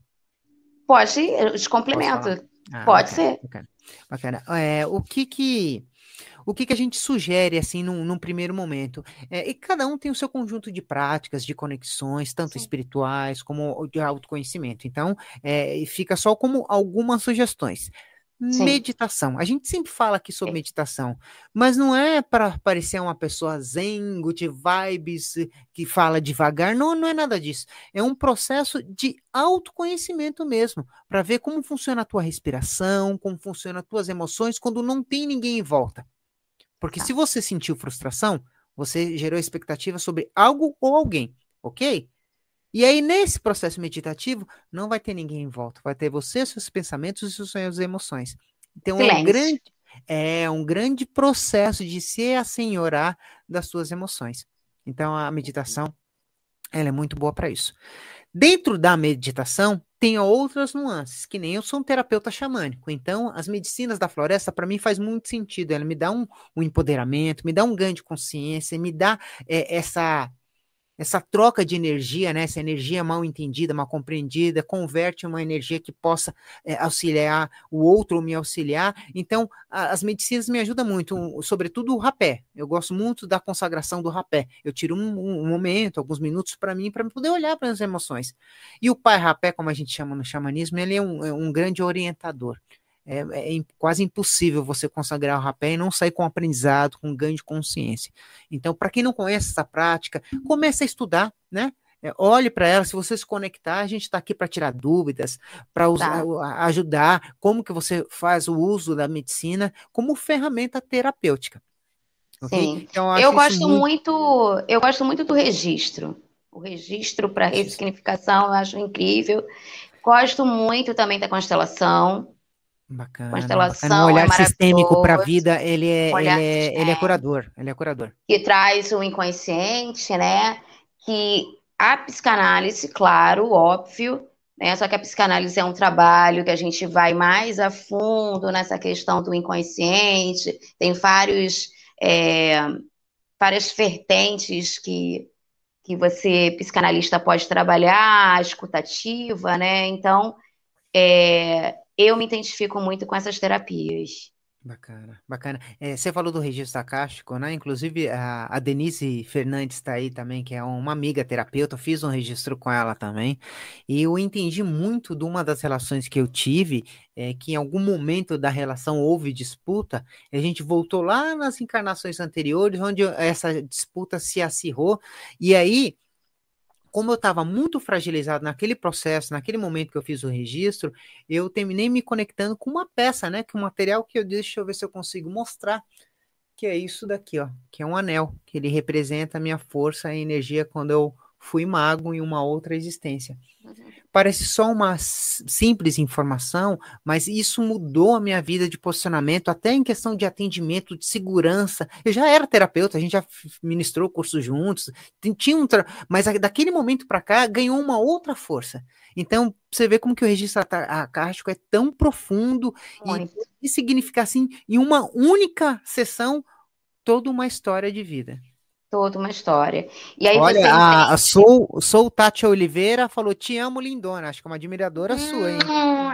Pode, eu te complemento. Ah, pode bacana, ser. Bacana. bacana. É, o que que o que, que a gente sugere, assim, num, num primeiro momento? É, e cada um tem o seu conjunto de práticas, de conexões, tanto Sim. espirituais como de autoconhecimento. Então, é, fica só como algumas sugestões. Sim. Meditação. A gente sempre fala aqui sobre meditação, mas não é para parecer uma pessoa zen, good vibes, que fala devagar. Não, não é nada disso. É um processo de autoconhecimento mesmo, para ver como funciona a tua respiração, como funcionam as tuas emoções quando não tem ninguém em volta. Porque tá. se você sentiu frustração, você gerou expectativa sobre algo ou alguém, ok? E aí, nesse processo meditativo, não vai ter ninguém em volta, vai ter você, seus pensamentos e suas emoções. Então, é um, grande, é um grande processo de se assenhorar das suas emoções. Então, a meditação, ela é muito boa para isso. Dentro da meditação, tem outras nuances, que nem eu sou um terapeuta xamânico. Então, as medicinas da floresta, para mim, faz muito sentido. Ela me dá um, um, empoderamento, me dá um ganho de consciência, me dá é, essa essa troca de energia, né, essa energia mal entendida, mal compreendida, converte uma energia que possa é, auxiliar o outro ou me auxiliar. Então, a, as medicinas me ajudam muito, sobretudo o rapé. Eu gosto muito da consagração do rapé. Eu tiro um, um momento, alguns minutos para mim, para poder olhar para as emoções. E o pai rapé, como a gente chama no xamanismo, ele é um, é um grande orientador é, é, quase impossível você consagrar o rapé e não sair com aprendizado, com ganho de consciência. Então, para quem não conhece essa prática, comece a estudar, né? É, olhe para ela, se você se conectar, a gente está aqui para tirar dúvidas, para tá. ajudar, como que você faz o uso da medicina como ferramenta terapêutica. Okay? Sim. Então, eu, eu gosto muito... muito, eu gosto muito do registro. O registro para ressignificação eu acho incrível. Gosto muito também da constelação. Bacana. Constelação. Bacana. Um olhar é sistêmico para a vida, ele é, ele, é, ele é curador. Ele é curador. Que traz o inconsciente, né? Que a psicanálise, claro, óbvio, né? Só que a psicanálise é um trabalho que a gente vai mais a fundo nessa questão do inconsciente, tem vários, é, várias vertentes que, que você, psicanalista, pode trabalhar, a escutativa, né? Então, é, eu me identifico muito com essas terapias. Bacana, bacana. É, você falou do registro acástico, né? Inclusive a, a Denise Fernandes está aí também, que é uma amiga terapeuta. Eu fiz um registro com ela também. E eu entendi muito de uma das relações que eu tive, é, que em algum momento da relação houve disputa. a gente voltou lá nas encarnações anteriores, onde essa disputa se acirrou. E aí como eu estava muito fragilizado naquele processo, naquele momento que eu fiz o registro, eu terminei me conectando com uma peça, né? Que um material que eu deixa eu ver se eu consigo mostrar, que é isso daqui, ó, que é um anel, que ele representa a minha força e energia quando eu fui mago em uma outra existência. Uhum. Parece só uma simples informação, mas isso mudou a minha vida de posicionamento, até em questão de atendimento, de segurança. Eu já era terapeuta, a gente já ministrou cursos juntos, tinha um tra... mas daquele momento para cá ganhou uma outra força. Então, você vê como que o registro acástico é tão profundo e, e significa assim, em uma única sessão, toda uma história de vida toda uma história. E aí Olha, você a, a Sou, Sou Tati Oliveira falou: Te amo, lindona. Acho que é uma admiradora hum, sua, hein?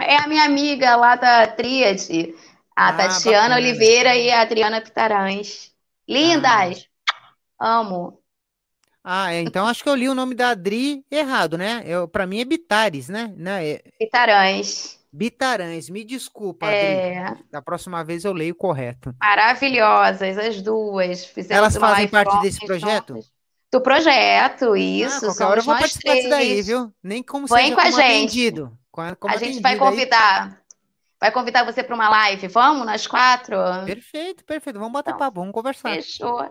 É a minha amiga lá da Tríade, a ah, Tatiana bacana. Oliveira e a Adriana Pitarães. Lindas! Ah. Amo. Ah, é, então acho que eu li o nome da Adri errado, né? Eu, pra mim é Bitares, né? né? É... Bitarães, me desculpa, é... Adri. Da próxima vez eu leio correto. Maravilhosas, as duas. Elas fazem parte desse projeto? Do projeto, isso. Ah, hora eu vou participar disso daí, viu? Nem como Vem seja com a gente. atendido. Como a gente vai convidar. Aí. Vai convidar você para uma live. Vamos, nós quatro? Perfeito, perfeito. Vamos bater então, papo, vamos conversar. Fechou.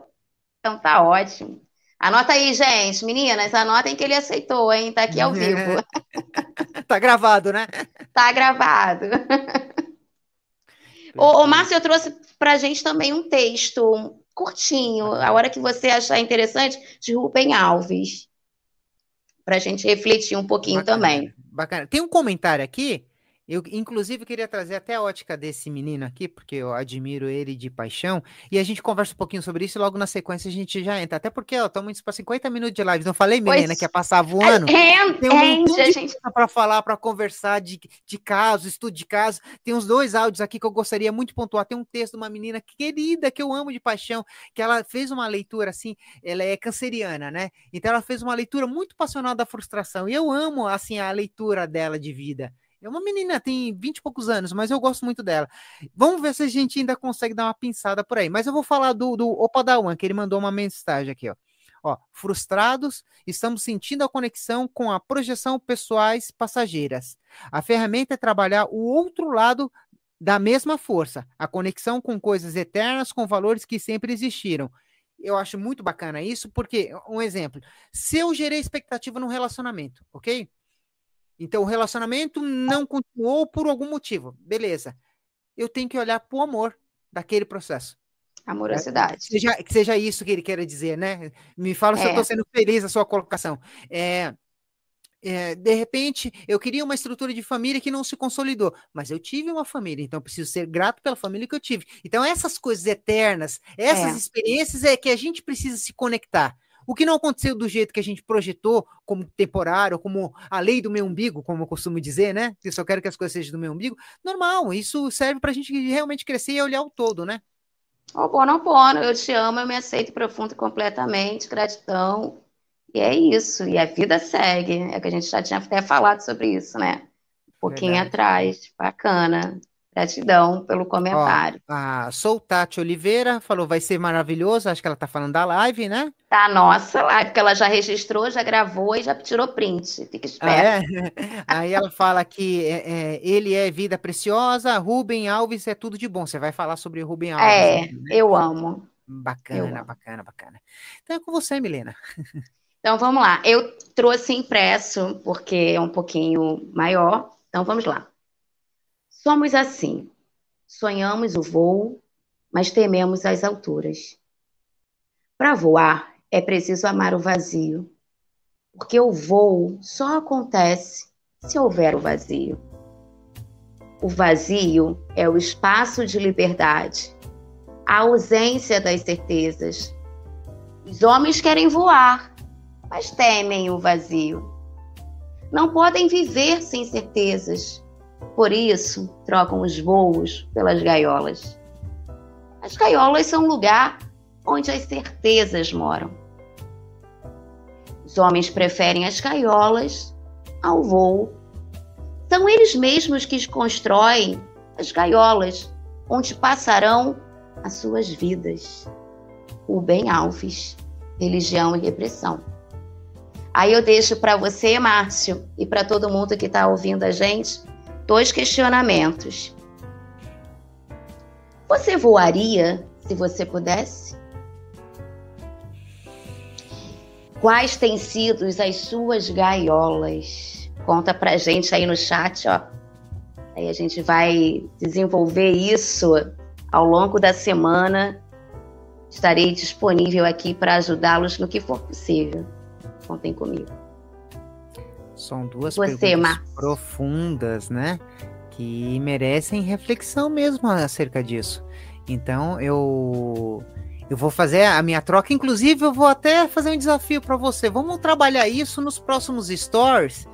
Então tá ótimo. Anota aí, gente. Meninas, anotem que ele aceitou, hein? Tá aqui ao vivo. tá gravado, né? Tá gravado. ô, ô, Márcio, eu trouxe pra gente também um texto curtinho, a hora que você achar interessante, de Rubem Alves. Pra gente refletir um pouquinho bacana, também. Bacana. Tem um comentário aqui eu, inclusive, queria trazer até a ótica desse menino aqui, porque eu admiro ele de paixão, e a gente conversa um pouquinho sobre isso e logo na sequência a gente já entra. Até porque, ó, estamos para 50 minutos de live. Não falei, menina, pois, que ia passar voando? É, Tem um monte de gente... para falar, para conversar de, de casos, estudo de casos. Tem uns dois áudios aqui que eu gostaria muito de pontuar. Tem um texto de uma menina querida que eu amo de paixão, que ela fez uma leitura assim, ela é canceriana, né? Então ela fez uma leitura muito passional da frustração. E eu amo, assim, a leitura dela de vida. É uma menina, tem 20 e poucos anos, mas eu gosto muito dela. Vamos ver se a gente ainda consegue dar uma pinçada por aí. Mas eu vou falar do, do Opadawan, que ele mandou uma mensagem aqui, ó. Ó, frustrados, estamos sentindo a conexão com a projeção pessoais passageiras. A ferramenta é trabalhar o outro lado da mesma força, a conexão com coisas eternas, com valores que sempre existiram. Eu acho muito bacana isso, porque, um exemplo, se eu gerei expectativa no relacionamento, ok? Então, o relacionamento não continuou por algum motivo. Beleza. Eu tenho que olhar para o amor daquele processo. Amorosidade. Que seja, que seja isso que ele queira dizer, né? Me fala se é. eu estou sendo feliz a sua colocação. É, é, de repente, eu queria uma estrutura de família que não se consolidou, mas eu tive uma família, então preciso ser grato pela família que eu tive. Então, essas coisas eternas, essas é. experiências é que a gente precisa se conectar. O que não aconteceu do jeito que a gente projetou, como temporário, como a lei do meu umbigo, como eu costumo dizer, né? Eu só quero que as coisas sejam do meu umbigo. Normal, isso serve para a gente realmente crescer e olhar o todo, né? Oh, bono, bono, eu te amo, eu me aceito profundo e completamente, gratidão. E é isso, e a vida segue. É que a gente já tinha até falado sobre isso, né? Um pouquinho Verdade. atrás. Bacana. Gratidão pelo comentário. Ó, a Sou Tati Oliveira falou, vai ser maravilhoso. Acho que ela tá falando da live, né? Tá, nossa live, porque ela já registrou, já gravou e já tirou print. Fica esperto. Ah, é? Aí ela fala que é, é, ele é vida preciosa, Rubem Alves é tudo de bom. Você vai falar sobre o Rubem Alves. É, né? eu amo. Bacana, eu amo. bacana, bacana. Então é com você, Milena. Então vamos lá. Eu trouxe impresso, porque é um pouquinho maior. Então vamos lá. Somos assim. Sonhamos o voo, mas tememos as alturas. Para voar, é preciso amar o vazio. Porque o voo só acontece se houver o vazio. O vazio é o espaço de liberdade, a ausência das certezas. Os homens querem voar, mas temem o vazio. Não podem viver sem certezas. Por isso, trocam os voos pelas gaiolas. As gaiolas são um lugar onde as certezas moram. Os homens preferem as gaiolas ao voo são eles mesmos que constroem as gaiolas onde passarão as suas vidas. O bem Alves, religião e repressão. Aí eu deixo para você, Márcio, e para todo mundo que está ouvindo a gente, dois questionamentos. Você voaria se você pudesse? Quais têm sido as suas gaiolas? Conta pra gente aí no chat, ó. Aí a gente vai desenvolver isso ao longo da semana. Estarei disponível aqui para ajudá-los no que for possível. Contem comigo. São duas Você, perguntas profundas, né? Que merecem reflexão mesmo acerca disso. Então eu eu vou fazer a minha troca. Inclusive, eu vou até fazer um desafio para você. Vamos trabalhar isso nos próximos stories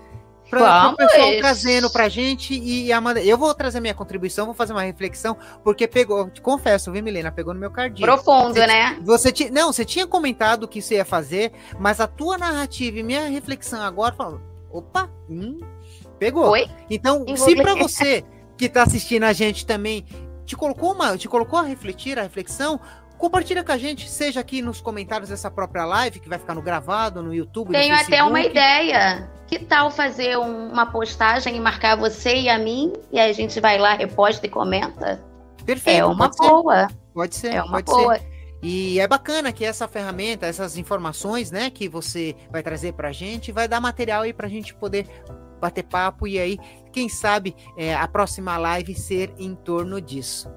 para o pessoal trazendo pra gente e Amanda, eu vou trazer minha contribuição, vou fazer uma reflexão, porque pegou, te confesso, viu, Milena, pegou no meu cardinho. Profundo, você, né? Você ti, não, você tinha comentado o que você ia fazer, mas a tua narrativa e minha reflexão agora, opa, hum, pegou. Oi? Então, se para você que tá assistindo a gente também te colocou uma, te colocou a refletir, a reflexão, Compartilha com a gente, seja aqui nos comentários dessa própria live, que vai ficar no gravado, no YouTube. Tenho no até uma ideia. Que tal fazer um, uma postagem e marcar você e a mim? E aí a gente vai lá, reposta e comenta? Perfeito. É uma pode boa. Ser. Pode ser. É uma boa. Ser. E é bacana que essa ferramenta, essas informações, né, que você vai trazer pra gente, vai dar material aí pra gente poder bater papo e aí, quem sabe, é, a próxima live ser em torno disso.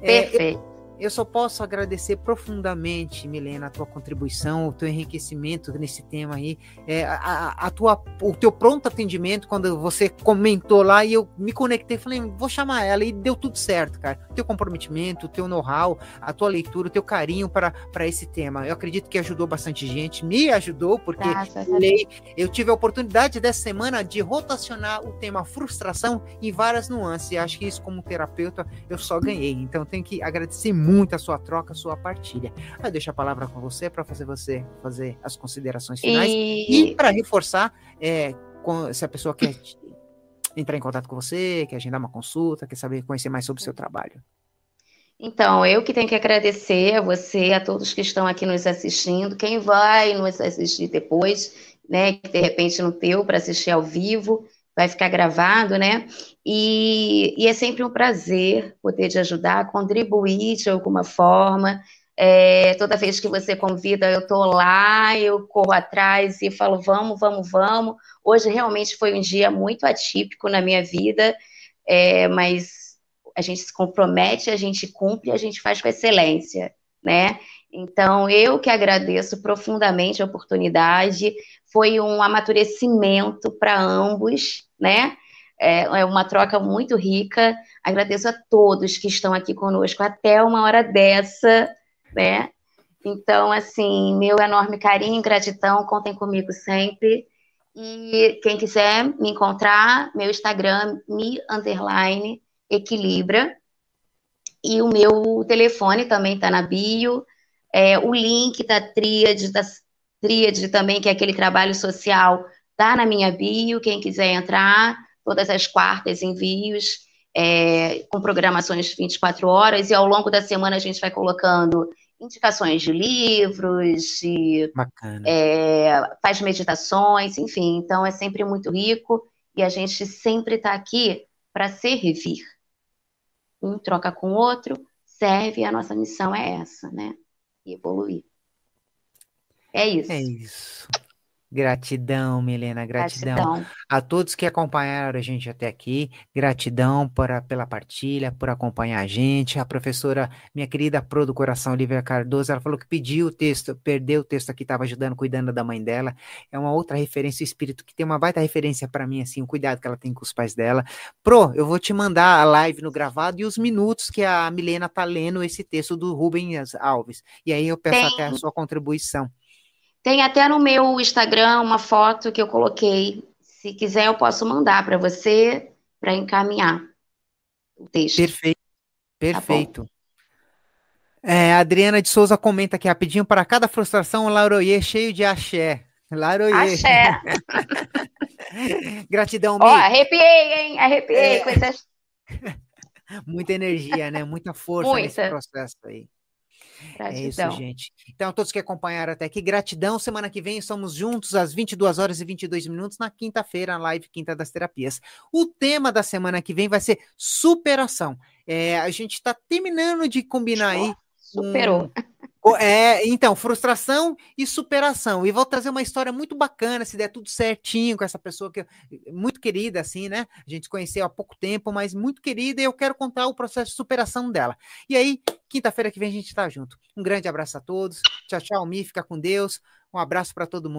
Perfeito. É, eu eu só posso agradecer profundamente, Milena, a tua contribuição, o teu enriquecimento nesse tema aí, é, a, a, tua, o teu pronto atendimento, quando você comentou lá e eu me conectei, falei, vou chamar ela e deu tudo certo, cara. O teu comprometimento, o teu know-how, a tua leitura, o teu carinho para esse tema. Eu acredito que ajudou bastante gente, me ajudou, porque lei, eu tive a oportunidade dessa semana de rotacionar o tema frustração em várias nuances. E acho que isso, como terapeuta, eu só ganhei. Então, tenho que agradecer muito muito a sua troca, a sua partilha. Eu deixo a palavra com você para fazer você fazer as considerações finais e, e para reforçar é, com, se a pessoa quer entrar em contato com você, quer agendar uma consulta, quer saber conhecer mais sobre o seu trabalho. Então, eu que tenho que agradecer a você, a todos que estão aqui nos assistindo, quem vai nos assistir depois, né, que de repente não teu para assistir ao vivo, vai ficar gravado, né? E, e, é sempre um prazer poder te ajudar, contribuir de alguma forma. É, toda vez que você convida, eu estou lá, eu corro atrás e falo, vamos, vamos, vamos. Hoje realmente foi um dia muito atípico na minha vida, é, mas a gente se compromete, a gente cumpre, a gente faz com excelência, né? Então, eu que agradeço profundamente a oportunidade, foi um amadurecimento para ambos, né? É, é uma troca muito rica. Agradeço a todos que estão aqui conosco até uma hora dessa, né? Então, assim, meu enorme carinho, gratidão, contem comigo sempre. E quem quiser me encontrar, meu Instagram, me underline equilibra. E o meu telefone também está na bio. É, o link da Tríade, da Tríade também, que é aquele trabalho social, está na minha bio. Quem quiser entrar, todas as quartas envios, é, com programações 24 horas, e ao longo da semana a gente vai colocando indicações de livros, de, é, faz meditações, enfim, então é sempre muito rico e a gente sempre está aqui para servir. Um troca com o outro, serve, e a nossa missão é essa, né? E evoluir. É isso. É isso. Gratidão, Milena, gratidão. gratidão. A todos que acompanharam a gente até aqui, gratidão por, pela partilha, por acompanhar a gente. A professora, minha querida Pro do Coração, Olivia Cardoso, ela falou que pediu o texto, perdeu o texto aqui, estava ajudando, cuidando da mãe dela. É uma outra referência, o espírito que tem uma baita referência para mim, assim, o cuidado que ela tem com os pais dela. Pro, eu vou te mandar a live no gravado e os minutos que a Milena tá lendo esse texto do Rubens Alves. E aí eu peço até a sua contribuição. Tem até no meu Instagram uma foto que eu coloquei. Se quiser, eu posso mandar para você para encaminhar o texto. Perfeito. Perfeito. Tá é, a Adriana de Souza comenta aqui rapidinho: para cada frustração, um Laroyer cheio de axé. Laroyer. Axé. Gratidão. Ó, arrepiei, hein? Arrepiei é... com essas. Muita energia, né? Muita força Muita. nesse processo aí. Gratidão. É isso, gente. Então, todos que acompanharam até aqui, gratidão. Semana que vem estamos juntos às 22 horas e 22 minutos na quinta-feira, na live Quinta das Terapias. O tema da semana que vem vai ser superação. É, a gente está terminando de combinar aí. Superou. Um, é, então, frustração e superação. E vou trazer uma história muito bacana, se der tudo certinho com essa pessoa que muito querida, assim, né? A gente conheceu há pouco tempo, mas muito querida, e eu quero contar o processo de superação dela. E aí, quinta-feira que vem a gente está junto. Um grande abraço a todos. Tchau, tchau, Mi, fica com Deus. Um abraço para todo mundo.